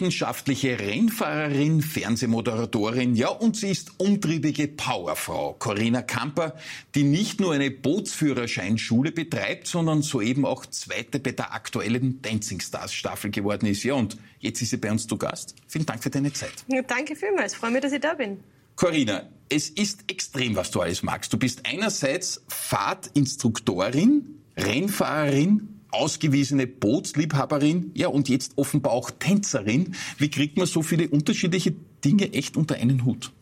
Leidenschaftliche Rennfahrerin, Fernsehmoderatorin, ja, und sie ist umtriebige Powerfrau, Corinna Kamper, die nicht nur eine Bootsführerscheinschule betreibt, sondern soeben auch Zweite bei der aktuellen Dancing Stars Staffel geworden ist. Ja, und jetzt ist sie bei uns zu Gast. Vielen Dank für deine Zeit. Ja, danke vielmals. Freue mich, dass ich da bin. Corinna, es ist extrem, was du alles magst. Du bist einerseits Fahrtinstruktorin, Rennfahrerin, ausgewiesene Bootsliebhaberin, ja, und jetzt offenbar auch Tänzerin. Wie kriegt man so viele unterschiedliche Dinge echt unter einen Hut?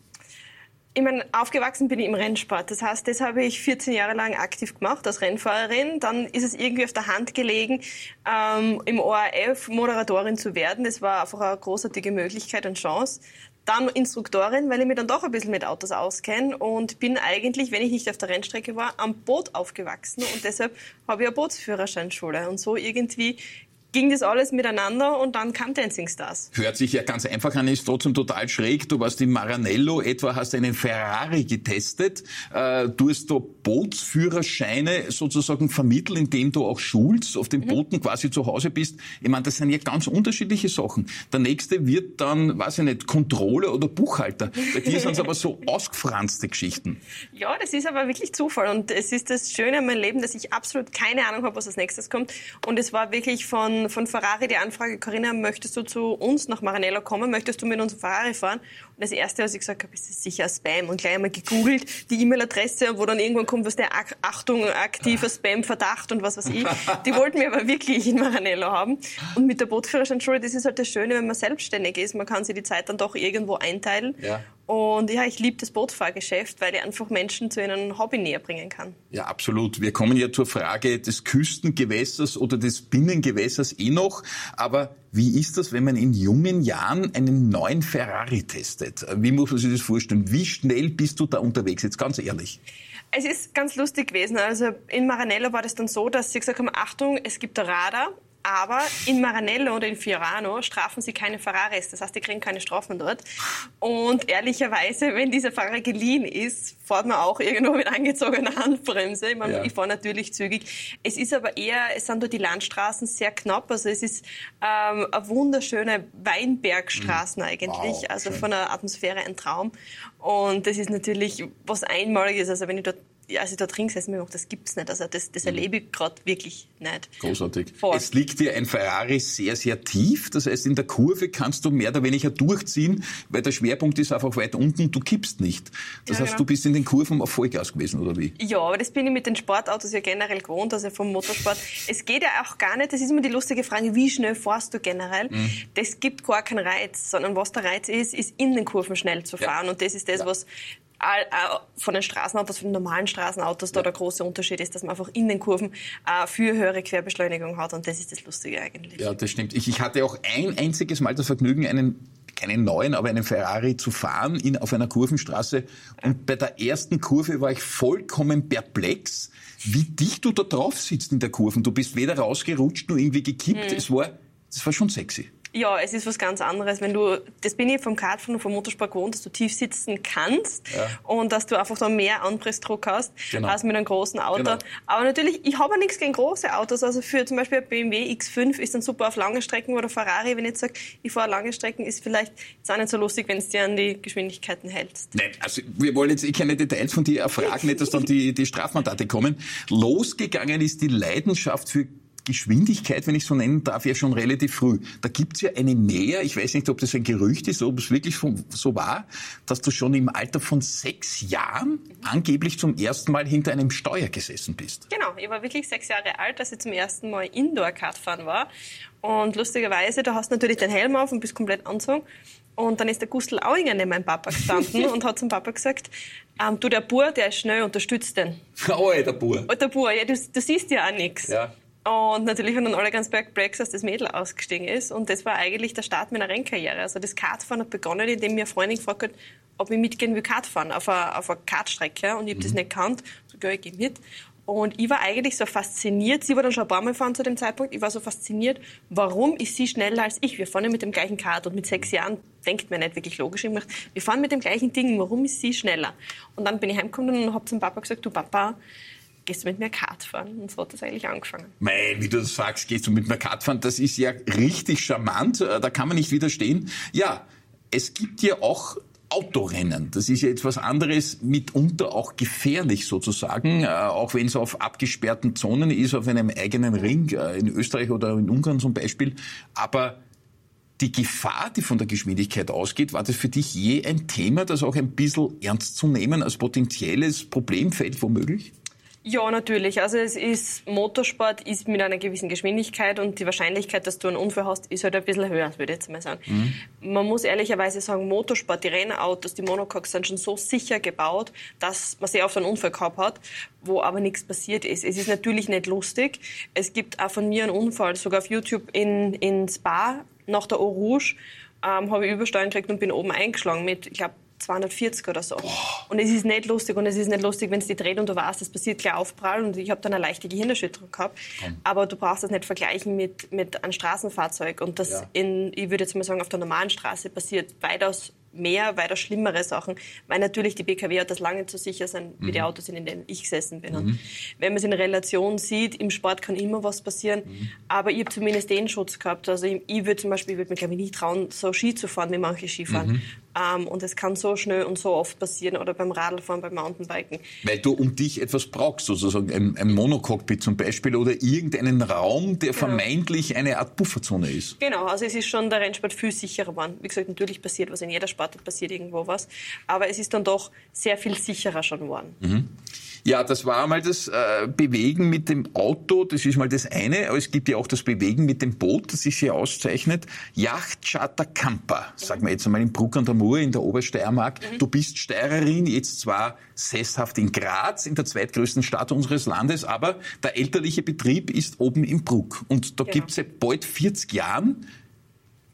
Ich meine, aufgewachsen bin ich im Rennsport. Das heißt, das habe ich 14 Jahre lang aktiv gemacht als Rennfahrerin. Dann ist es irgendwie auf der Hand gelegen, ähm, im ORF Moderatorin zu werden. Das war einfach eine großartige Möglichkeit und Chance dann Instruktorin, weil ich mich dann doch ein bisschen mit Autos auskenne und bin eigentlich, wenn ich nicht auf der Rennstrecke war, am Boot aufgewachsen und deshalb habe ich eine Bootsführerscheinschule. Und so irgendwie ging das alles miteinander und dann kam Dancing Stars. Hört sich ja ganz einfach an, ist trotzdem total schräg. Du warst in Maranello, etwa hast einen Ferrari getestet. Äh, du hast da Bootsführerscheine sozusagen vermittelt, indem du auch schulst, auf den mhm. Booten quasi zu Hause bist. Ich meine, das sind ja ganz unterschiedliche Sachen. Der nächste wird dann, weiß ich nicht, Controller oder Buchhalter. Bei dir sind es aber so ausgefranste Geschichten. Ja, das ist aber wirklich Zufall und es ist das Schöne an meinem Leben, dass ich absolut keine Ahnung habe, was als nächstes kommt. Und es war wirklich von von, Ferrari die Anfrage, Corinna, möchtest du zu uns nach Maranello kommen? Möchtest du mit uns Ferrari fahren? Das Erste, was ich gesagt habe, ist sicher Spam. Und gleich einmal gegoogelt, die E-Mail-Adresse, wo dann irgendwann kommt, was der Achtung, aktiver Spam-Verdacht und was weiß ich. Die wollten wir aber wirklich in Maranello haben. Und mit der Bootführerscheinschule, das ist halt das Schöne, wenn man selbstständig ist. Man kann sich die Zeit dann doch irgendwo einteilen. Ja. Und ja, ich liebe das Bootfahrgeschäft, weil ich einfach Menschen zu einem Hobby näher bringen kann. Ja, absolut. Wir kommen ja zur Frage des Küstengewässers oder des Binnengewässers eh noch. Aber wie ist das, wenn man in jungen Jahren einen neuen Ferrari testet? Wie muss man sich das vorstellen? Wie schnell bist du da unterwegs? Jetzt ganz ehrlich. Es ist ganz lustig gewesen. Also in Maranello war das dann so, dass sie gesagt haben, Achtung, es gibt Radar aber in Maranello oder in Fiorano strafen sie keine Ferraris. Das heißt, die kriegen keine Strafen dort. Und ehrlicherweise, wenn dieser Fahrer geliehen ist, fährt man auch irgendwo mit angezogener Handbremse. Ich, meine, ja. ich fahre natürlich zügig. Es ist aber eher, es sind dort die Landstraßen sehr knapp. Also es ist ähm, eine wunderschöne Weinbergstraßen mhm. eigentlich. Wow, also schön. von der Atmosphäre ein Traum. Und das ist natürlich was Einmaliges. Also wenn ich dort als ich da drin gesessen bin, das gibt's nicht. Also das, das mhm. erlebe ich gerade wirklich nicht. Großartig. Vor. Es liegt dir ein Ferrari sehr, sehr tief. Das heißt, in der Kurve kannst du mehr oder weniger durchziehen, weil der Schwerpunkt ist einfach weit unten. Du kippst nicht. Das ja, heißt, genau. du bist in den Kurven auf Vollgas gewesen, oder wie? Ja, aber das bin ich mit den Sportautos ja generell gewohnt, also vom Motorsport. es geht ja auch gar nicht, das ist immer die lustige Frage, wie schnell fährst du generell? Mhm. Das gibt gar keinen Reiz, sondern was der Reiz ist, ist in den Kurven schnell zu fahren. Ja. Und das ist das, ja. was von den Straßenautos, von den normalen Straßenautos da der große Unterschied ist, dass man einfach in den Kurven äh, für höhere Querbeschleunigung hat und das ist das Lustige eigentlich. Ja, das stimmt. Ich, ich hatte auch ein einziges Mal das Vergnügen, einen keinen neuen, aber einen Ferrari zu fahren in, auf einer Kurvenstraße. Und bei der ersten Kurve war ich vollkommen perplex, wie dicht du da drauf sitzt in der Kurven. Du bist weder rausgerutscht noch irgendwie gekippt. Mhm. Es war, das war schon sexy. Ja, es ist was ganz anderes, wenn du, das bin ich vom Kartfahren und vom Motorsport gewohnt, dass du tief sitzen kannst ja. und dass du einfach da mehr Anpressdruck hast genau. als mit einem großen Auto. Genau. Aber natürlich, ich habe nichts gegen große Autos. Also für zum Beispiel ein BMW X5 ist dann super auf lange Strecken oder Ferrari, wenn ich jetzt sage, ich fahre lange Strecken, ist vielleicht jetzt auch nicht so lustig, wenn du dir an die Geschwindigkeiten hältst. Nein, also wir wollen jetzt eh keine Details von dir erfragen, nicht, dass dann die, die Strafmandate kommen. Losgegangen ist die Leidenschaft für Geschwindigkeit, wenn ich so nennen darf, ja schon relativ früh. Da gibt's ja eine Nähe, ich weiß nicht, ob das ein Gerücht ist, ob es wirklich so war, dass du schon im Alter von sechs Jahren angeblich zum ersten Mal hinter einem Steuer gesessen bist. Genau, ich war wirklich sechs Jahre alt, als ich zum ersten Mal Indoor-Kartfahren war. Und lustigerweise, du hast natürlich den Helm auf und bist komplett anzogen. Und dann ist der Gustl Auinger neben meinem Papa gestanden und hat zum Papa gesagt, ähm, du, der Bur, der ist schnell, unterstützt den. Oh, der Bur. Oh, der Bur, ja, du, du siehst ja auch nichts. Ja. Und natürlich haben dann alle ganz perplex, dass das Mädel ausgestiegen ist. Und das war eigentlich der Start meiner Rennkarriere. Also das Kartfahren hat begonnen, indem mir eine Freundin gefragt hat, ob ich mitgehen will Kartfahren auf einer, auf einer Kartstrecke. Und ich habe mhm. das nicht gekannt. So, ja, ich gehe mit. Und ich war eigentlich so fasziniert, sie war dann schon ein paar Mal gefahren zu dem Zeitpunkt, ich war so fasziniert, warum ist sie schneller als ich? Wir fahren ja mit dem gleichen Kart und mit sechs Jahren denkt man nicht wirklich logisch. Ich dachte, wir fahren mit dem gleichen Ding, warum ist sie schneller? Und dann bin ich heimgekommen und habe zum Papa gesagt, du Papa, gehst du mit mir Kart fahren? Und so hat das eigentlich angefangen. Mei, wie du das sagst, gehst du mit mir Kart fahren, das ist ja richtig charmant, äh, da kann man nicht widerstehen. Ja, es gibt ja auch Autorennen. Das ist ja etwas anderes, mitunter auch gefährlich sozusagen, äh, auch wenn es auf abgesperrten Zonen ist, auf einem eigenen Ring, äh, in Österreich oder in Ungarn zum Beispiel. Aber die Gefahr, die von der Geschwindigkeit ausgeht, war das für dich je ein Thema, das auch ein bisschen ernst zu nehmen als potenzielles Problemfeld womöglich? Ja, natürlich. Also es ist Motorsport ist mit einer gewissen Geschwindigkeit und die Wahrscheinlichkeit, dass du einen Unfall hast, ist halt ein bisschen höher, würde ich jetzt mal sagen. Mhm. Man muss ehrlicherweise sagen, Motorsport, die Rennautos, die Monocoques sind schon so sicher gebaut, dass man sehr oft einen Unfall gehabt hat, wo aber nichts passiert ist. Es ist natürlich nicht lustig. Es gibt auch von mir einen Unfall, sogar auf YouTube in, in Spa nach der Eau Rouge, ähm, habe ich Übersteuern gekriegt und bin oben eingeschlagen mit, ich glaube, 240 oder so. Boah. Und es ist nicht lustig und es ist nicht lustig, wenn es die dreht und du weißt, es passiert gleich Aufprall und ich habe dann eine leichte Gehirnerschütterung gehabt. Mhm. Aber du brauchst das nicht vergleichen mit, mit einem Straßenfahrzeug und das ja. in, ich würde jetzt mal sagen, auf der normalen Straße passiert weitaus mehr, weiter schlimmere Sachen, weil natürlich die BKW-Autos lange zu sicher sind, mhm. wie die mhm. Autos sind, in denen ich gesessen bin. Mhm. wenn man es in Relation sieht, im Sport kann immer was passieren, mhm. aber ich habe zumindest den Schutz gehabt. Also ich, ich würde zum Beispiel, ich würde mir glaube ich nicht trauen, so Ski zu fahren, wie manche Skifahren. Um, und es kann so schnell und so oft passieren oder beim Radlfahren, beim Mountainbiken. Weil du um dich etwas brauchst, sozusagen ein, ein Monocockpit zum Beispiel oder irgendeinen Raum, der genau. vermeintlich eine Art Bufferzone ist. Genau, also es ist schon der Rennsport viel sicherer geworden. Wie gesagt, natürlich passiert was in jeder Sportart, passiert irgendwo was, aber es ist dann doch sehr viel sicherer schon geworden. Mhm. Ja, das war mal das äh, Bewegen mit dem Auto, das ist mal das eine, aber es gibt ja auch das Bewegen mit dem Boot, das ist hier auszeichnet. Yacht Charter Camper, sagen wir jetzt einmal in Bruck an der Mur in der Obersteiermark. Mhm. Du bist Steirerin, jetzt zwar sesshaft in Graz, in der zweitgrößten Stadt unseres Landes, aber der elterliche Betrieb ist oben in Bruck. Und da genau. gibt es seit bald 40 Jahren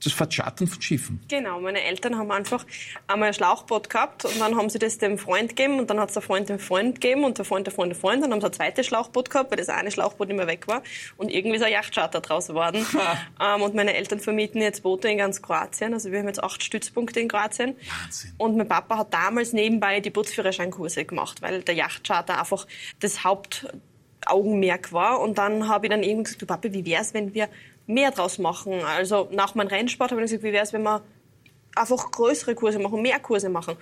das Verschatten von Schiffen. Genau, meine Eltern haben einfach einmal ein Schlauchboot gehabt und dann haben sie das dem Freund gegeben und dann hat es der Freund dem Freund gegeben und der Freund der Freund der Freund. Dann haben sie ein zweites Schlauchboot gehabt, weil das eine Schlauchboot nicht mehr weg war und irgendwie ist ein Yachtcharter draus geworden. ähm, und meine Eltern vermieten jetzt Boote in ganz Kroatien, also wir haben jetzt acht Stützpunkte in Kroatien. Wahnsinn. Und mein Papa hat damals nebenbei die Bootsführerscheinkurse gemacht, weil der Yachtcharter einfach das Hauptaugenmerk war. Und dann habe ich dann irgendwie gesagt, du Papa, wie wär's, wenn wir mehr draus machen. Also nach meinem Rennsport habe ich gesagt, wie wäre es, wenn wir einfach größere Kurse machen, mehr Kurse machen.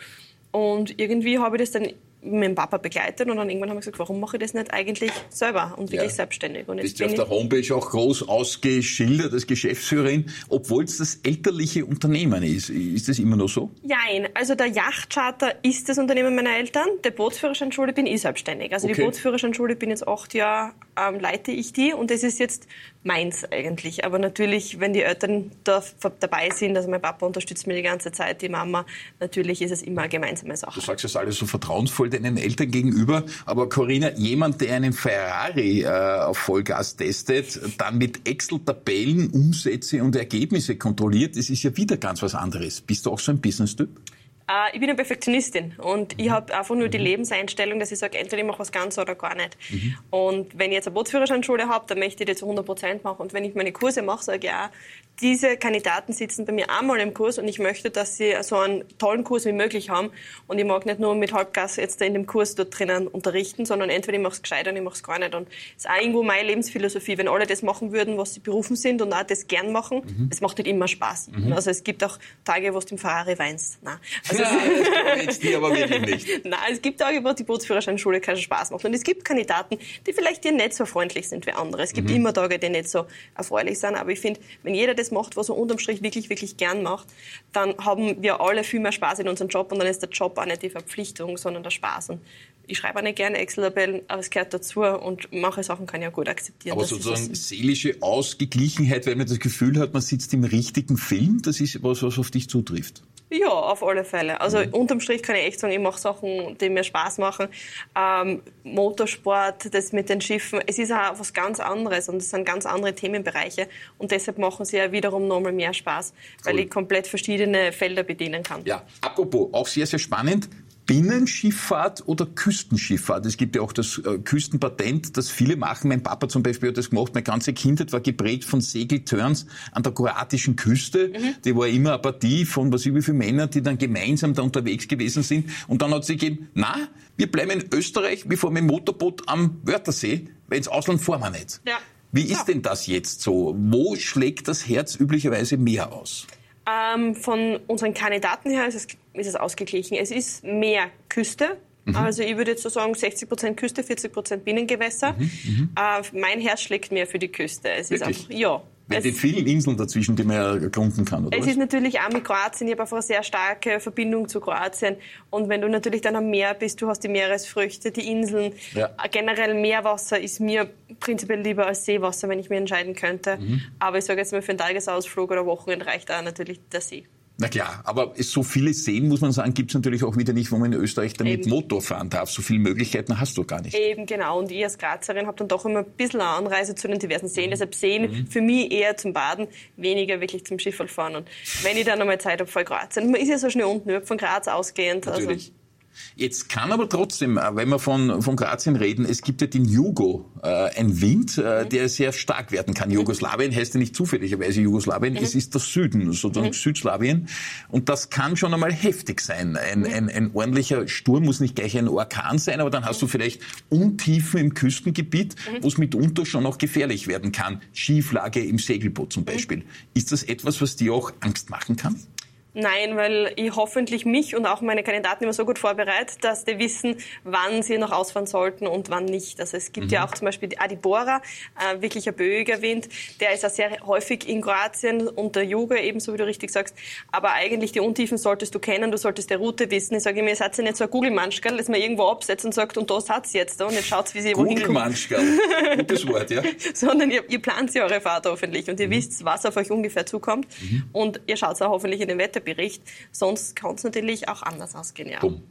Und irgendwie habe ich das dann mit dem Papa begleitet und dann irgendwann haben wir gesagt, warum mache ich das nicht eigentlich selber und wirklich ja. selbstständig. Und jetzt Bist du auf der Homepage auch groß ausgeschildert als Geschäftsführerin, obwohl es das elterliche Unternehmen ist. Ist das immer noch so? Nein, also der Yachtcharter ist das Unternehmen meiner Eltern, der Bootsführerscheinschule bin ich selbstständig. Also okay. die Bootsführerscheinschule bin jetzt acht Jahre, ähm, leite ich die und das ist jetzt meins eigentlich. Aber natürlich, wenn die Eltern da dabei sind, also mein Papa unterstützt mir die ganze Zeit, die Mama, natürlich ist es immer eine gemeinsame Sache. Du sagst das alles so vertrauensvoll deinen Eltern gegenüber, aber Corinna, jemand, der einen Ferrari äh, auf Vollgas testet, dann mit Excel-Tabellen Umsätze und Ergebnisse kontrolliert, das ist ja wieder ganz was anderes. Bist du auch so ein Business-Typ? Äh, ich bin eine Perfektionistin und ich habe einfach nur die mhm. Lebenseinstellung, dass ich sage, entweder ich mache was ganz oder gar nicht. Mhm. Und wenn ich jetzt eine Bootsführerscheinschule habe, dann möchte ich das zu 100 Prozent machen. Und wenn ich meine Kurse mache, sage ich ja, diese Kandidaten sitzen bei mir einmal im Kurs und ich möchte, dass sie so einen tollen Kurs wie möglich haben. Und ich mag nicht nur mit Halbgas jetzt in dem Kurs dort drinnen unterrichten, sondern entweder ich mache es gescheit oder ich mache es gar nicht. Und es ist auch irgendwo meine Lebensphilosophie. Wenn alle das machen würden, was sie berufen sind und auch das gern machen, mhm. es macht nicht immer Spaß. Mhm. Also es gibt auch Tage, wo du im Ferrari weinst. Nein. Also ja, das die aber wirklich nicht. Nein, es gibt Tage, wo die Bootsführerscheinschule keinen Spaß macht. Und es gibt Kandidaten, die vielleicht dir nicht so freundlich sind wie andere. Es gibt mhm. immer Tage, die nicht so erfreulich sind. Aber ich finde, wenn jeder das macht, was er unterm Strich wirklich, wirklich gern macht, dann haben wir alle viel mehr Spaß in unserem Job und dann ist der Job auch nicht die Verpflichtung, sondern der Spaß. Und ich schreibe auch nicht gerne Excel-Tabellen, aber es gehört dazu und manche Sachen kann ich auch gut akzeptieren. Aber sozusagen seelische Ausgeglichenheit, weil man das Gefühl hat, man sitzt im richtigen Film, das ist was, was auf dich zutrifft. Ja, auf alle Fälle. Also mhm. unterm Strich kann ich echt sagen, ich mache Sachen, die mir Spaß machen. Ähm, Motorsport, das mit den Schiffen, es ist auch was ganz anderes und es sind ganz andere Themenbereiche und deshalb machen sie ja wiederum nochmal mehr Spaß, weil cool. ich komplett verschiedene Felder bedienen kann. Ja, apropos, auch sehr, sehr spannend, Binnenschifffahrt oder Küstenschifffahrt? Es gibt ja auch das äh, Küstenpatent, das viele machen. Mein Papa zum Beispiel hat das gemacht. Meine ganze Kindheit war geprägt von Segelturns an der kroatischen Küste. Mhm. Die war immer eine Partie von was ich wie viele Männern, die dann gemeinsam da unterwegs gewesen sind. Und dann hat sie gegeben, na, wir bleiben in Österreich, wir fahren mit dem Motorboot am Wörthersee, weil ins Ausland fahren wir nicht. Ja. Wie ist ja. denn das jetzt so? Wo schlägt das Herz üblicherweise mehr aus? Ähm, von unseren Kandidaten her ist es, ist es ausgeglichen. Es ist mehr Küste. Mhm. Also ich würde jetzt so sagen 60 Prozent Küste, 40 Prozent Binnengewässer. Mhm, mhm. äh, mein Herz schlägt mehr für die Küste. Es Wirklich? ist einfach, ja, mit den vielen Inseln dazwischen, die man ja erkunden kann, oder? Es was? ist natürlich auch mit Kroatien, ich habe einfach eine sehr starke Verbindung zu Kroatien. Und wenn du natürlich dann am Meer bist, du hast die Meeresfrüchte, die Inseln. Ja. Generell Meerwasser ist mir prinzipiell lieber als Seewasser, wenn ich mir entscheiden könnte. Mhm. Aber ich sage jetzt mal, für einen Tagesausflug oder Wochenende reicht da natürlich der See. Na klar, aber so viele Seen, muss man sagen, gibt es natürlich auch wieder nicht, wo man in Österreich damit Eben. Motor fahren darf. So viele Möglichkeiten hast du gar nicht. Eben, genau. Und ich als Grazerin habe dann doch immer ein bisschen eine Anreise zu den diversen Seen. Mhm. Deshalb Seen mhm. für mich eher zum Baden, weniger wirklich zum Schifferfahren. Und wenn ich dann einmal Zeit habe, voll Kroatien. Man ist ja so schnell unten, von Graz ausgehend. Also natürlich. Also Jetzt kann aber trotzdem, äh, wenn wir von, von Kroatien reden, es gibt ja den Jugo, äh, ein Wind, äh, mhm. der sehr stark werden kann. Jugoslawien heißt ja nicht zufälligerweise Jugoslawien, mhm. es ist der Süden, sozusagen mhm. Südslawien. Und das kann schon einmal heftig sein. Ein, mhm. ein, ein ordentlicher Sturm muss nicht gleich ein Orkan sein, aber dann hast du vielleicht Untiefen im Küstengebiet, mhm. wo es mitunter schon auch gefährlich werden kann. Schieflage im Segelboot zum mhm. Beispiel. Ist das etwas, was dir auch Angst machen kann? Nein, weil ich hoffentlich mich und auch meine Kandidaten immer so gut vorbereite, dass die wissen, wann sie noch ausfahren sollten und wann nicht. Also es gibt mhm. ja auch zum Beispiel die Adibora, äh, wirklich ein böiger Wind, der ist ja sehr häufig in Kroatien unter Yoga, ebenso wie du richtig sagst. Aber eigentlich die Untiefen solltest du kennen, du solltest die Route wissen. Ich sage mir, ihr seid ja nicht so ein Google-Manschkerl, dass man irgendwo absetzt und sagt, und da hat's jetzt. Und jetzt schaut, wie sie wohin kommt. Google-Manschkerl, gutes Wort, ja. Sondern ihr, ihr plant ja eure Fahrt hoffentlich und ihr mhm. wisst, was auf euch ungefähr zukommt. Mhm. Und ihr schaut auch hoffentlich in den Wetter Bericht. Sonst kann es natürlich auch anders ausgehen. Ja. Bumm.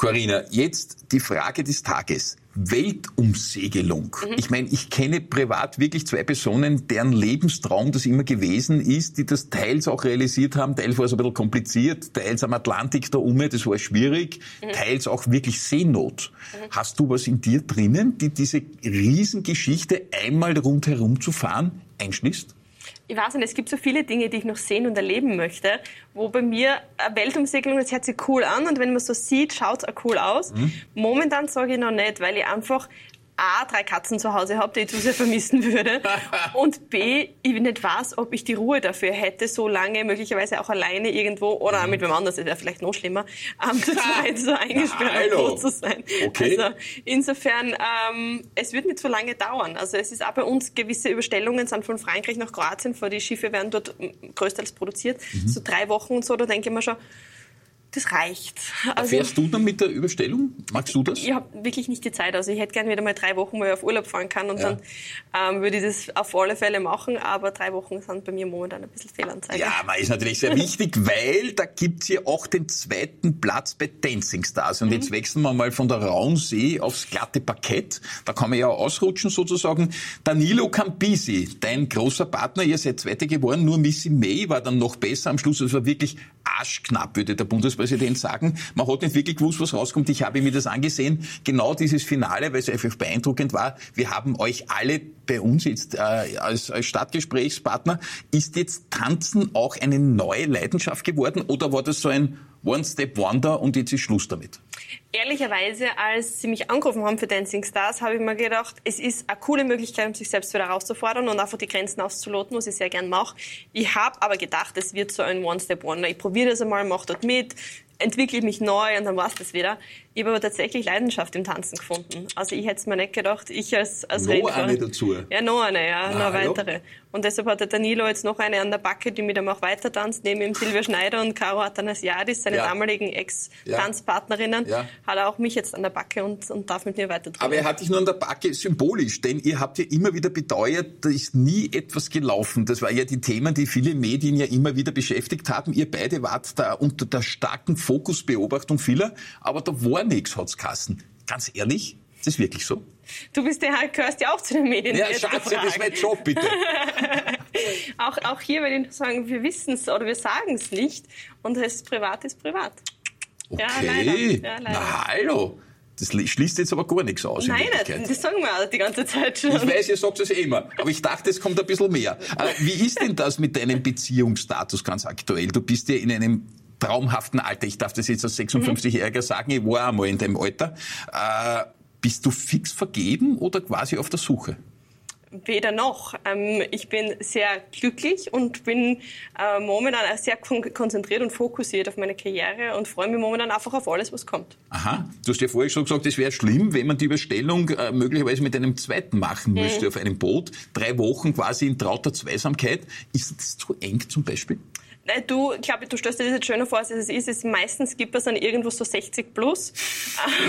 Corinna, jetzt die Frage des Tages. Weltumsegelung. Mhm. Ich meine, ich kenne privat wirklich zwei Personen, deren Lebenstraum das immer gewesen ist, die das teils auch realisiert haben. Teils war es ein bisschen kompliziert, teils am Atlantik da um, das war schwierig, mhm. teils auch wirklich Seenot. Mhm. Hast du was in dir drinnen, die diese Riesengeschichte einmal rundherum zu fahren einschließt? Ich weiß nicht, es gibt so viele Dinge, die ich noch sehen und erleben möchte, wo bei mir eine Weltumsegelung, das hört sich cool an und wenn man so sieht, schaut es auch cool aus. Mhm. Momentan sage ich noch nicht, weil ich einfach A, drei Katzen zu Hause habe, die ich zu sehr vermissen würde. und B, ich nicht weiß, ob ich die Ruhe dafür hätte, so lange möglicherweise auch alleine irgendwo oder mhm. mit wem anders, das wäre vielleicht noch schlimmer, ähm, zu zweit so eingesperrt zu sein. Okay. Also insofern, ähm, es wird nicht so lange dauern. Also es ist auch bei uns gewisse Überstellungen sind von Frankreich nach Kroatien, vor die Schiffe werden dort größtenteils produziert, mhm. so drei Wochen und so, da denke ich mir schon, das reicht. Also, Fährst du dann mit der Überstellung? Magst du das? Ich habe wirklich nicht die Zeit. Also ich hätte gerne wieder mal drei Wochen, wo ich auf Urlaub fahren kann und ja. dann ähm, würde ich das auf alle Fälle machen. Aber drei Wochen sind bei mir momentan ein bisschen Fehlanzeige. Ja, aber ist natürlich sehr wichtig, weil da gibt's ja auch den zweiten Platz bei Dancing Stars. Und mhm. jetzt wechseln wir mal von der rauen See aufs glatte Parkett. Da kann man ja ausrutschen sozusagen. Danilo Campisi, dein großer Partner, ihr seid Zweite geworden, nur Missy May war dann noch besser am Schluss. Es war wirklich arschknapp, würde der Bundespräsident Bundespräsident sagen. Man hat nicht wirklich gewusst, was rauskommt. Ich habe mir das angesehen. Genau dieses Finale, weil es einfach beeindruckend war. Wir haben euch alle bei uns jetzt äh, als, als Stadtgesprächspartner. Ist jetzt Tanzen auch eine neue Leidenschaft geworden oder war das so ein One-Step-Wonder und jetzt ist Schluss damit? Ehrlicherweise, als Sie mich angerufen haben für Dancing Stars, habe ich mir gedacht, es ist eine coole Möglichkeit, um sich selbst wieder herauszufordern und einfach die Grenzen auszuloten, was ich sehr gern mache. Ich habe aber gedacht, es wird so ein One-Step-Wonder. Ich probiere das einmal, mache dort mit, entwickle mich neu und dann war es das wieder. Ich habe aber tatsächlich Leidenschaft im Tanzen gefunden. Also ich hätte es mir nicht gedacht, ich als, als Noch Rennfahrer, eine dazu? Ja, noch eine, ja, ah, noch weitere. Ja. Und deshalb hat der Danilo jetzt noch eine an der Backe, die mit ihm auch weiter tanzt, neben ihm Silvia Schneider und Caro Athanasiadis, seine ja. damaligen Ex-Tanzpartnerinnen, ja. hat er auch mich jetzt an der Backe und, und darf mit mir weiter tun. Aber er hat dich nur an der Backe symbolisch, denn ihr habt ja immer wieder beteuert, da ist nie etwas gelaufen. Das war ja die Themen, die viele Medien ja immer wieder beschäftigt haben. Ihr beide wart da unter der starken Fokusbeobachtung vieler, aber da war nichts, hat's Kassen. Ganz ehrlich, ist das wirklich so? Du bist der, gehörst ja auch zu den Medien. Ja, Schatzi, das ist mein Job, bitte. auch, auch hier würde ich sagen, wir wissen es oder wir sagen es nicht und es ist privat ist privat. Okay. Ja, leider. Ja, leider. Na, hallo. Das schließt jetzt aber gar nichts aus. in Nein, das sagen wir auch die ganze Zeit schon. Ich weiß, ihr sagt es eh immer, aber ich dachte, es kommt ein bisschen mehr. Äh, Wie ist denn das mit deinem Beziehungsstatus ganz aktuell? Du bist ja in einem traumhaften Alter. Ich darf das jetzt als 56-Jähriger sagen, ich war einmal in dem Alter. Äh, bist du fix vergeben oder quasi auf der Suche? Weder noch. Ähm, ich bin sehr glücklich und bin äh, momentan auch sehr kon konzentriert und fokussiert auf meine Karriere und freue mich momentan einfach auf alles, was kommt. Aha, du hast ja vorher schon gesagt, es wäre schlimm, wenn man die Überstellung äh, möglicherweise mit einem zweiten machen müsste auf einem Boot. Drei Wochen quasi in trauter Zweisamkeit. Ist das zu eng zum Beispiel? Nein, du, ich glaube, du stellst dir das jetzt schöner vor, als es ist. Es meistens gibt es dann irgendwo so 60 plus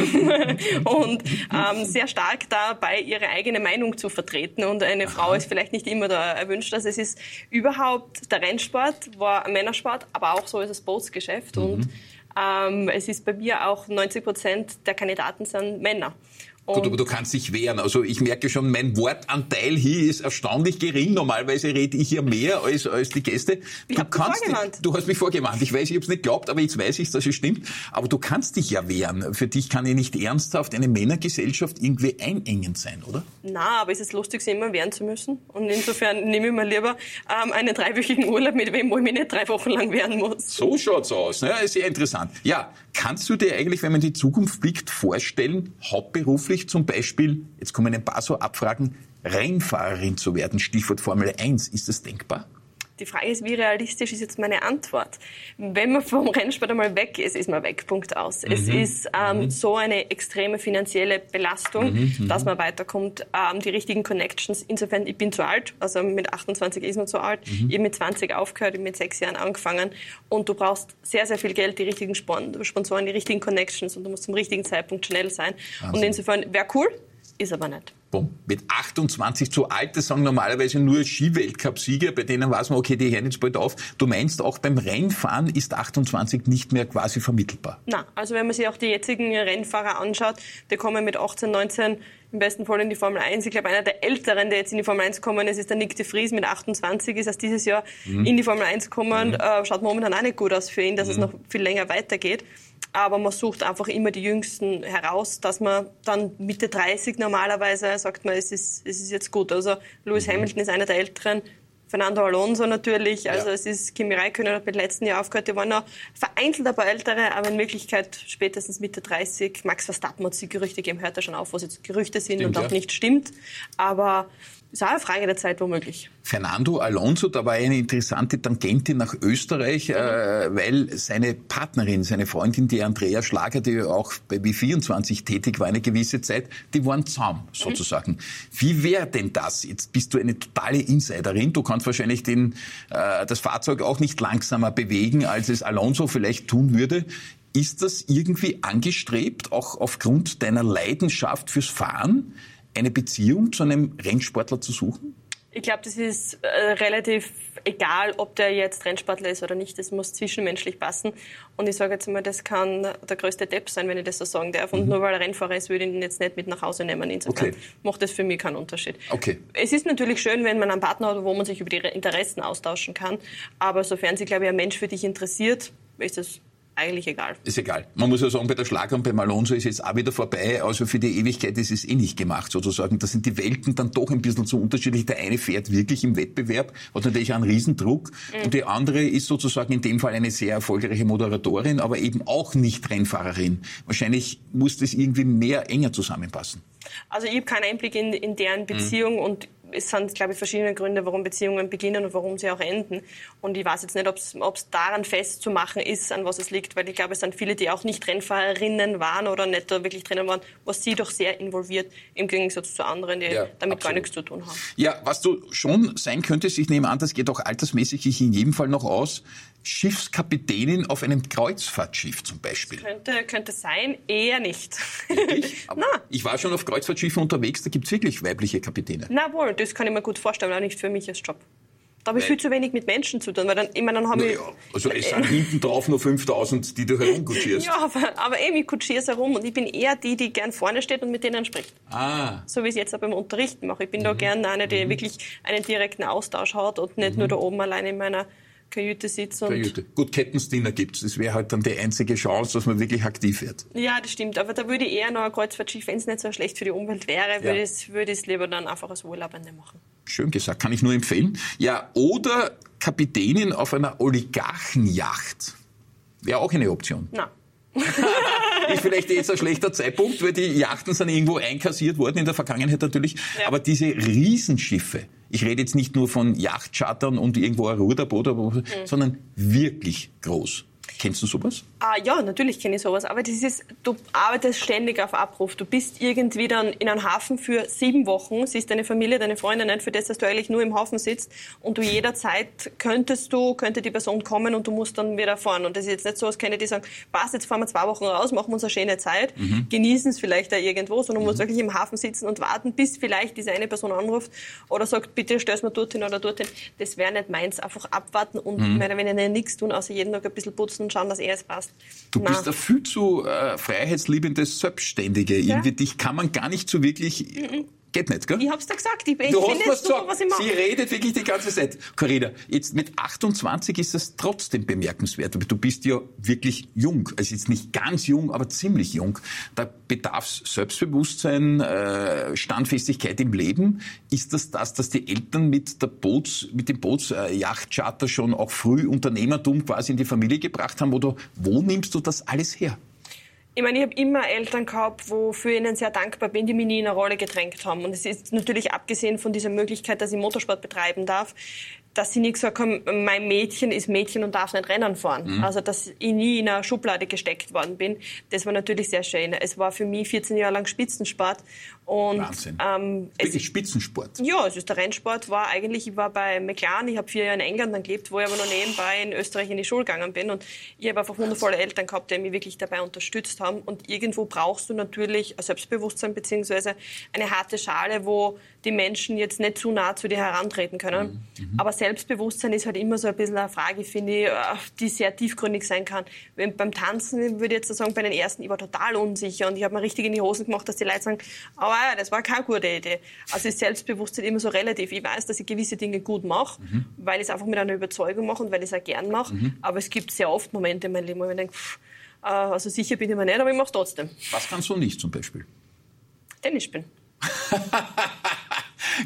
und ähm, sehr stark dabei, ihre eigene Meinung zu vertreten. Und eine Frau ist vielleicht nicht immer da erwünscht. Also es ist überhaupt, der Rennsport war ein Männersport, aber auch so ist das Bootsgeschäft. Und ähm, es ist bei mir auch 90 Prozent der Kandidaten sind Männer. Gut, aber du kannst dich wehren. Also ich merke schon, mein Wortanteil hier ist erstaunlich gering. Normalerweise rede ich ja mehr als, als die Gäste. Ich du hab dich du hast mich vorgewarnt. Ich weiß, ich habe es nicht geglaubt, aber jetzt weiß ich, dass es stimmt. Aber du kannst dich ja wehren. Für dich kann ja nicht ernsthaft eine Männergesellschaft irgendwie einengend sein, oder? Na, aber es ist lustig, sich immer wehren zu müssen. Und insofern nehme ich mir lieber ähm, einen dreiwöchigen Urlaub mit wem, wo ich mich nicht drei Wochen lang wehren muss. So schaut's aus. Ja, sehr interessant. Ja, kannst du dir eigentlich, wenn man in die Zukunft blickt, vorstellen, hauptberuflich zum Beispiel, jetzt kommen ein paar so Abfragen, Rennfahrerin zu werden, Stichwort Formel 1, ist das denkbar? Die Frage ist, wie realistisch ist jetzt meine Antwort? Wenn man vom Rennsport einmal weg ist, ist man weg, Punkt aus. Es ist ähm, so eine extreme finanzielle Belastung, dass man weiterkommt, ähm, die richtigen Connections. Insofern, ich bin zu alt, also mit 28 ist man zu alt. Ich habe mit 20 aufgehört, ich habe mit sechs Jahren angefangen und du brauchst sehr, sehr viel Geld, die richtigen Spon- Sponsoren, die richtigen Connections und du musst zum richtigen Zeitpunkt schnell sein. Und insofern, wäre cool, ist aber nicht. Bumm. Mit 28 zu alt, das sagen normalerweise nur Skiweltcup-Sieger, bei denen weiß man, okay, die hören jetzt bald auf. Du meinst, auch beim Rennfahren ist 28 nicht mehr quasi vermittelbar? Na, also wenn man sich auch die jetzigen Rennfahrer anschaut, die kommen mit 18, 19 im besten Fall in die Formel 1. Ich glaube, einer der Älteren, der jetzt in die Formel 1 gekommen ist, ist der Nick de Vries mit 28, ist erst dieses Jahr in die Formel 1 gekommen. Äh, schaut momentan auch nicht gut aus für ihn, dass es noch viel länger weitergeht. Aber man sucht einfach immer die Jüngsten heraus, dass man dann Mitte 30 normalerweise sagt man, es ist, es ist jetzt gut. Also Lewis Hamilton ist einer der Älteren, Fernando Alonso natürlich, also Ja. es ist Kimi Räikkönen hat mit letzten Jahr aufgehört, die waren noch vereinzelt ein paar Ältere, aber in Wirklichkeit spätestens Mitte 30. Max Verstappen hat die Gerüchte gegeben, hört er schon auf, was jetzt Gerüchte sind Stimmt, und auch ja. nicht stimmt. Aber ist auch eine Frage der Zeit womöglich. Fernando Alonso, da war eine interessante Tangente nach Österreich, äh, weil seine Partnerin, seine Freundin, die Andrea Schlager, die auch bei B24 tätig war eine gewisse Zeit, die waren zahm sozusagen. Wie wäre denn das? Jetzt bist du eine totale Insiderin. Du kannst wahrscheinlich den, äh, das Fahrzeug auch nicht langsamer bewegen, als es Alonso vielleicht tun würde. Ist das irgendwie angestrebt, auch aufgrund deiner Leidenschaft fürs Fahren, eine Beziehung zu einem Rennsportler zu suchen? Ich glaube, das ist äh, relativ egal, ob der jetzt Rennsportler ist oder nicht. Das muss zwischenmenschlich passen. Und ich sage jetzt mal, das kann der größte Depp sein, wenn ich das so sagen darf. Und nur weil er Rennfahrer ist, würde ich ihn jetzt nicht mit nach Hause nehmen. Insofern Okay. macht das für mich keinen Unterschied. Okay. Es ist natürlich schön, wenn man einen Partner hat, wo man sich über die Interessen austauschen kann. Aber sofern sich, glaube ich, ein Mensch für dich interessiert, ist das eigentlich egal. Ist egal. Man muss ja sagen, bei der Schlager und beim Alonso ist jetzt auch wieder vorbei. Also für die Ewigkeit ist es eh nicht gemacht, sozusagen. Da sind die Welten dann doch ein bisschen zu unterschiedlich. Der eine fährt wirklich im Wettbewerb, hat natürlich einen Riesendruck. Und die andere ist sozusagen in dem Fall eine sehr erfolgreiche Moderatorin, aber eben auch nicht Rennfahrerin. Wahrscheinlich muss das irgendwie mehr enger zusammenpassen. Also ich habe keinen Einblick in, in Mhm. deren Beziehung und es sind, glaube ich, verschiedene Gründe, warum Beziehungen beginnen und warum sie auch enden. Und ich weiß jetzt nicht, ob es daran festzumachen ist, an was es liegt, weil ich glaube, es sind viele, die auch nicht Rennfahrerinnen waren oder nicht da wirklich drinnen waren, was sie doch sehr involviert, im Gegensatz zu anderen, die Ja, damit gar absolut. nichts zu tun haben. Ja, was du schon sein könntest, ich nehme an, das geht auch altersmäßig in jedem Fall noch aus, Schiffskapitänin auf einem Kreuzfahrtschiff zum Beispiel. Könnte, könnte sein, eher nicht. Ich, aber ich war schon auf Kreuzfahrtschiffen unterwegs, da gibt's wirklich weibliche Kapitäne. Na wohl, das kann ich mir gut vorstellen, aber nicht für mich als Job. Da habe ich viel zu wenig mit Menschen zu tun, weil dann, ich meine, dann habe ich... Naja, also es sind hinten drauf nur 5000, die du herumkutschierst. Ja, aber, aber eben, ich kutschiere herum und ich bin eher die, die gern vorne steht und mit denen spricht. Ah, So wie ich es jetzt auch beim Unterrichten mache. Ich bin da gern eine, die wirklich einen direkten Austausch hat und nicht nur da oben allein in meiner Kajüte sitze. Kajüte. Gut, Kettensteiner gibt es. Das wäre halt dann die einzige Chance, dass man wirklich aktiv wird. Ja, das stimmt. Aber da würde ich eher noch ein Kreuzfahrtschiff, wenn es nicht so schlecht für die Umwelt wäre, würde ich würde es lieber dann einfach als Urlaubende machen. Schön gesagt, kann ich nur empfehlen. Ja, oder Kapitänin auf einer Oligarchenjacht. Wäre auch eine Option. Nein. Ist vielleicht jetzt ein schlechter Zeitpunkt, weil die Yachten sind irgendwo einkassiert worden in der Vergangenheit natürlich. Ja. Aber diese Riesenschiffe, ich rede jetzt nicht nur von Yachtchartern und irgendwo ein Ruderboot, sondern wirklich groß. Kennst du sowas? Ah, ja, natürlich kenne ich sowas. Aber das ist, du arbeitest ständig auf Abruf. Du bist irgendwie dann in einem Hafen für sieben Wochen, siehst deine Familie, deine Freunde nicht, für das, dass du eigentlich nur im Hafen sitzt. Und du jederzeit könntest du, könnte die Person kommen und du musst dann wieder fahren. Und das ist jetzt nicht so, als könnte die sagen, passt, jetzt fahren wir zwei Wochen raus, machen wir uns eine schöne Zeit, mhm. genießen es vielleicht da irgendwo, sondern du musst mhm. wirklich im Hafen sitzen und warten, bis vielleicht diese eine Person anruft oder sagt, bitte stell's mir dorthin oder dorthin. Das wäre nicht meins. Einfach abwarten und mhm. mehr oder weniger nichts tun, außer jeden Tag ein bisschen putzen und schauen, dass er es passt. Du Na. bist ein viel zu äh, freiheitsliebende Selbstständige. Ja? Irgendwie dich kann man gar nicht so wirklich mhm. Geht nicht, gell? Ich hab's dir gesagt. Ich, ich du hast was super, was ich mache. Sie redet wirklich die ganze Zeit. Carina, jetzt mit 28 ist das trotzdem bemerkenswert. Aber du bist ja wirklich jung. Also jetzt nicht ganz jung, aber ziemlich jung. Da bedarf es Selbstbewusstsein, äh, Standfestigkeit im Leben. Ist das das, dass die Eltern mit der Boots, mit dem Bootsjachtcharter schon auch früh Unternehmertum quasi in die Familie gebracht haben? Oder wo nimmst du das alles her? Ich meine, ich habe immer Eltern gehabt, wofür ich ihnen sehr dankbar bin, die mich nie in eine Rolle gedrängt haben. Und es ist natürlich abgesehen von dieser Möglichkeit, dass ich Motorsport betreiben darf, dass sie nicht gesagt haben, mein Mädchen ist Mädchen und darf nicht Rennen fahren. Mhm. Also, dass ich nie in eine Schublade gesteckt worden bin, das war natürlich sehr schön. Es war für mich 14 Jahre lang Spitzensport. Und, Wahnsinn. Ähm, es, Spitzensport? Ja, also der Rennsport war eigentlich, ich war bei McLaren, ich habe vier Jahre in England dann gelebt, wo ich aber noch nebenbei in Österreich in die Schule gegangen bin. Und ich habe einfach wundervolle Eltern gehabt, die mich wirklich dabei unterstützt haben. Und irgendwo brauchst du natürlich ein Selbstbewusstsein beziehungsweise eine harte Schale, wo die Menschen jetzt nicht zu nah zu dir herantreten können. Mhm. mhm. Aber Selbstbewusstsein ist halt immer so ein bisschen eine Frage, finde ich, äh, die sehr tiefgründig sein kann. Wenn, beim Tanzen würde ich jetzt sagen, bei den ersten, ich war total unsicher und ich habe mir richtig in die Hosen gemacht, dass die Leute sagen, aber ja, das war keine gute Idee. Also ist Selbstbewusstsein immer so relativ. Ich weiß, dass ich gewisse Dinge gut mache, mhm. weil ich es einfach mit einer Überzeugung mache und weil ich es auch gern mache. Mhm. Aber es gibt sehr oft Momente in meinem Leben, wo ich denke, pff, äh, also sicher bin ich mir nicht, aber ich mache es trotzdem. Was kannst du nicht zum Beispiel? Tennis spielen.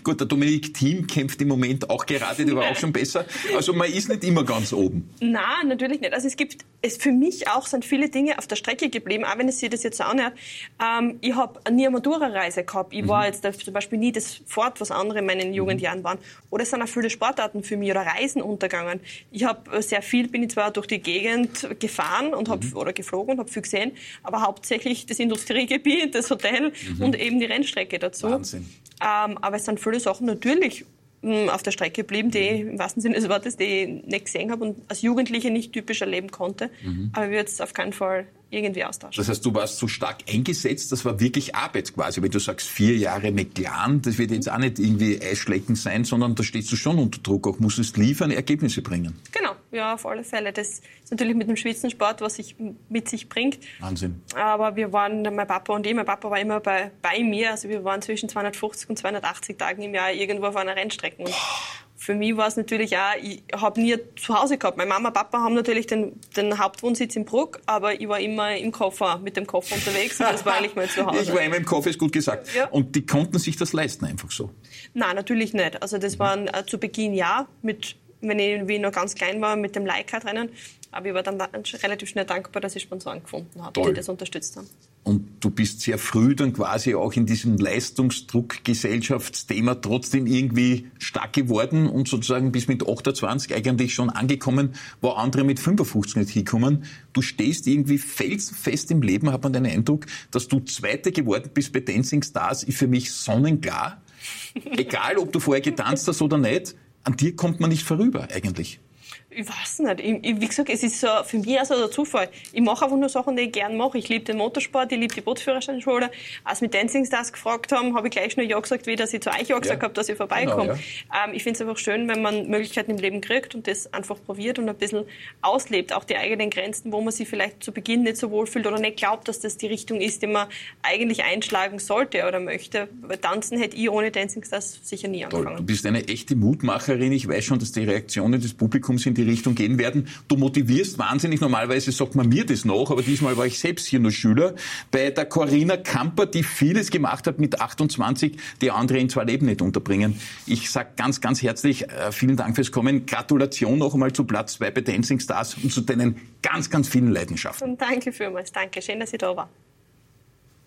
Gut, der Dominik Thiem kämpft im Moment auch gerade, der war auch schon besser. Also man ist nicht immer ganz oben. Nein, natürlich nicht. Also es gibt, es für mich auch sind viele Dinge auf der Strecke geblieben, auch wenn es sich das jetzt anhört. Ähm, ich habe nie eine Matura-Reise gehabt. Ich mhm. war jetzt zum Beispiel nie das fort, was andere in meinen Jugendjahren waren. Oder es sind auch viele Sportarten für mich oder Reisen untergegangen. Ich habe sehr viel, bin ich zwar durch die Gegend gefahren und hab, mhm. oder geflogen und habe viel gesehen, aber hauptsächlich das Industriegebiet, das Hotel mhm. und eben die Rennstrecke dazu. Wahnsinn. Ähm, aber es sind viele Sachen natürlich mh, mm, auf der Strecke geblieben, die ich, im wahrsten Sinne des Wortes, die ich nicht gesehen habe und als Jugendliche nicht typisch erleben konnte. Mhm. Aber ich würde es auf keinen Fall irgendwie austauschen. Das heißt, du warst so stark eingesetzt, das war wirklich Arbeit quasi. Wenn du sagst, vier Jahre McLaren, das wird jetzt auch nicht irgendwie Eisschlecken sein, sondern da stehst du schon unter Druck, auch musstest liefern, Ergebnisse bringen. Genau, ja, auf alle Fälle. Das ist natürlich mit dem Spitzensport, was sich mit sich bringt. Wahnsinn. Aber wir waren, mein Papa und ich, mein Papa war immer bei, bei mir, also wir waren zwischen 250 und 280 Tagen im Jahr irgendwo auf einer Rennstrecke. Und für mich war es natürlich auch, ich habe nie zu Hause gehabt. Meine Mama und Papa haben natürlich den, den Hauptwohnsitz in Bruck, aber ich war immer im Koffer, mit dem Koffer unterwegs und das war eigentlich mein Zuhause. Ich war immer im Koffer, ist gut gesagt. Ja. Und die konnten sich das leisten einfach so? Nein, natürlich nicht. Also das waren äh, zu Beginn ja, mit, wenn ich, wie ich noch ganz klein war, mit dem Leica-Rennen. Aber ich war dann relativ schnell dankbar, dass ich Sponsoren gefunden habe, Toll. die das unterstützt haben. Und du bist sehr früh dann quasi auch in diesem Leistungsdruck-Gesellschaftsthema trotzdem irgendwie stark geworden und sozusagen bis mit 28 eigentlich schon angekommen, wo andere mit 55 nicht hinkommen. Du stehst irgendwie felsenfest im Leben, hat man den Eindruck, dass du Zweite geworden bist bei Dancing Stars, ist für mich sonnenklar. Egal, ob du vorher getanzt hast oder nicht, an dir kommt man nicht vorüber eigentlich. Ich weiß nicht. Ich, wie gesagt, es ist so für mich also der Zufall. Ich mache einfach nur Sachen, die ich gerne mache. Ich liebe den Motorsport, ich liebe die Bootsführerscheinschule. Als mit Dancing Stars gefragt haben, habe ich gleich nur Ja gesagt, wie dass ich zu euch Ja gesagt ja. habe, dass ich vorbeikomme. Genau, ja. ähm, ich finde es einfach schön, wenn man Möglichkeiten im Leben kriegt und das einfach probiert und ein bisschen auslebt. Auch die eigenen Grenzen, wo man sich vielleicht zu Beginn nicht so wohl fühlt oder nicht glaubt, dass das die Richtung ist, die man eigentlich einschlagen sollte oder möchte. Weil tanzen hätte ich ohne Dancing Stars sicher nie angefangen. Toll. Du bist eine echte Mutmacherin. Ich weiß schon, dass die Reaktionen des Publikums in die Richtung gehen werden. Du motivierst wahnsinnig. Normalerweise sagt man mir das noch, aber diesmal war ich selbst hier nur Schüler. Bei der Corinna Kamper, die vieles gemacht hat mit 28, die andere in zwei Leben nicht unterbringen. Ich sag ganz, ganz herzlich äh, vielen Dank fürs Kommen. Gratulation noch einmal zu Platz zwei bei Dancing Stars und zu deinen ganz, ganz vielen Leidenschaften. Und danke vielmals. Danke. Schön, dass ich da war.